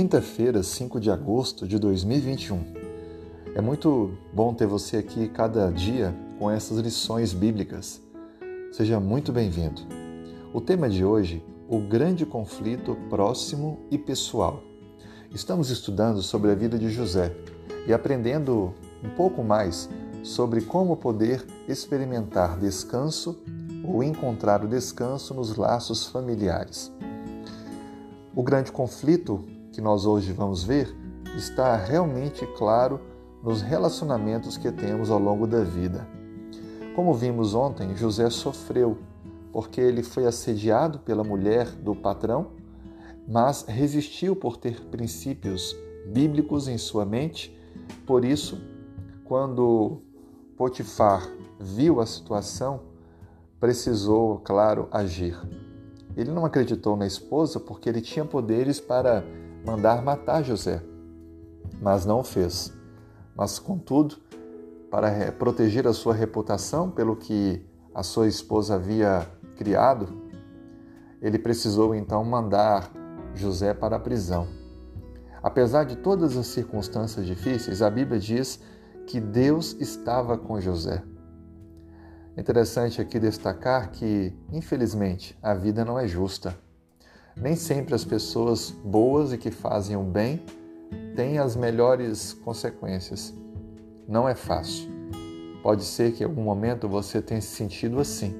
quinta-feira, 5 de agosto de 2021. É muito bom ter você aqui cada dia com essas lições bíblicas. Seja muito bem-vindo. O tema de hoje, o grande conflito próximo e pessoal. Estamos estudando sobre a vida de José e aprendendo um pouco mais sobre como poder experimentar descanso ou encontrar o descanso nos laços familiares. O grande conflito que nós hoje vamos ver está realmente claro nos relacionamentos que temos ao longo da vida. Como vimos ontem, José sofreu porque ele foi assediado pela mulher do patrão, mas resistiu por ter princípios bíblicos em sua mente. Por isso, quando Potifar viu a situação, precisou, claro, agir. Ele não acreditou na esposa porque ele tinha poderes para mandar matar José, mas não o fez. Mas, contudo, para proteger a sua reputação pelo que a sua esposa havia criado, ele precisou então mandar José para a prisão. Apesar de todas as circunstâncias difíceis, a Bíblia diz que Deus estava com José. Interessante aqui destacar que, infelizmente, a vida não é justa. Nem sempre as pessoas boas e que fazem o bem têm as melhores consequências. Não é fácil. Pode ser que em algum momento você tenha se sentido assim.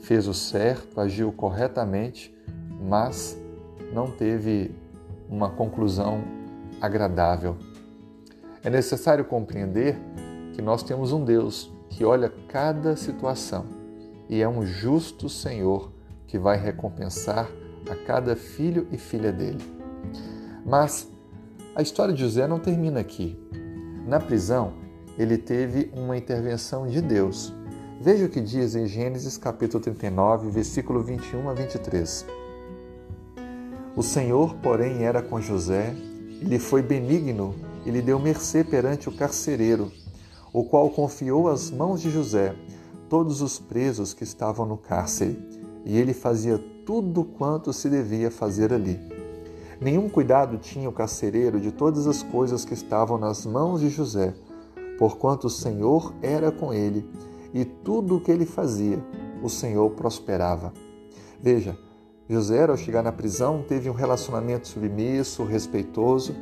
Fez o certo, agiu corretamente, mas não teve uma conclusão agradável. É necessário compreender que nós temos um Deus que olha cada situação e é um justo Senhor que vai recompensar a cada filho e filha dele. Mas a história de José não termina aqui. Na prisão, ele teve uma intervenção de Deus. Veja o que diz em Gênesis capítulo 39, versículo 21 a 23. O Senhor, porém, era com José, ele foi benigno e lhe deu mercê perante o carcereiro, o qual confiou às mãos de José todos os presos que estavam no cárcere, e ele fazia tudo quanto se devia fazer ali. Nenhum cuidado tinha o carcereiro de todas as coisas que estavam nas mãos de José, porquanto o Senhor era com ele, e tudo o que ele fazia, o Senhor prosperava. Veja, José, ao chegar na prisão, teve um relacionamento submisso, respeitoso,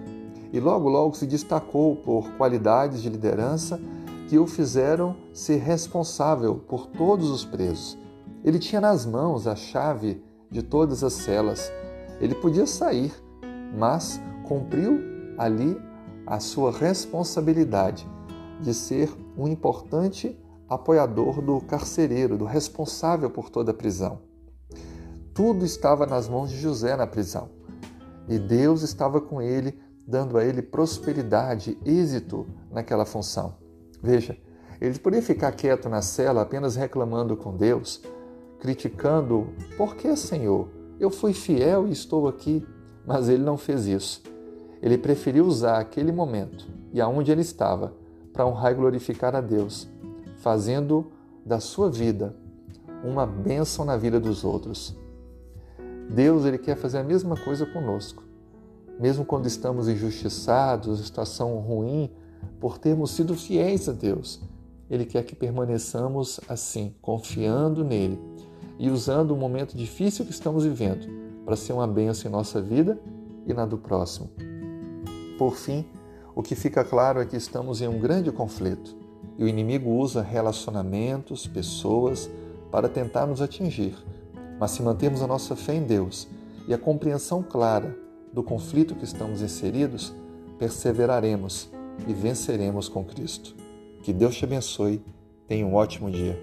e logo logo se destacou por qualidades de liderança que o fizeram ser responsável por todos os presos. Ele tinha nas mãos a chave de todas as celas. Ele podia sair, mas cumpriu ali a sua responsabilidade de ser um importante apoiador do carcereiro, do responsável por toda a prisão. Tudo estava nas mãos de José na prisão. E Deus estava com ele, dando a ele prosperidade, êxito naquela função. Veja, ele poderia ficar quieto na cela apenas reclamando com Deus, criticando: Por que, Senhor? Eu fui fiel e estou aqui. Mas ele não fez isso. Ele preferiu usar aquele momento e aonde ele estava para honrar e glorificar a Deus, fazendo da sua vida uma bênção na vida dos outros. Deus ele quer fazer a mesma coisa conosco. Mesmo quando estamos injustiçados, situação ruim, por termos sido fiéis a Deus, Ele quer que permaneçamos assim, confiando nele e usando o momento difícil que estamos vivendo para ser uma bênção em nossa vida e na do próximo. Por fim, o que fica claro é que estamos em um grande conflito e o inimigo usa relacionamentos, pessoas para tentar nos atingir. Mas se mantermos a nossa fé em Deus e a compreensão clara do conflito que estamos inseridos, perseveraremos e venceremos com Cristo. Que Deus te abençoe. Tenha um ótimo dia.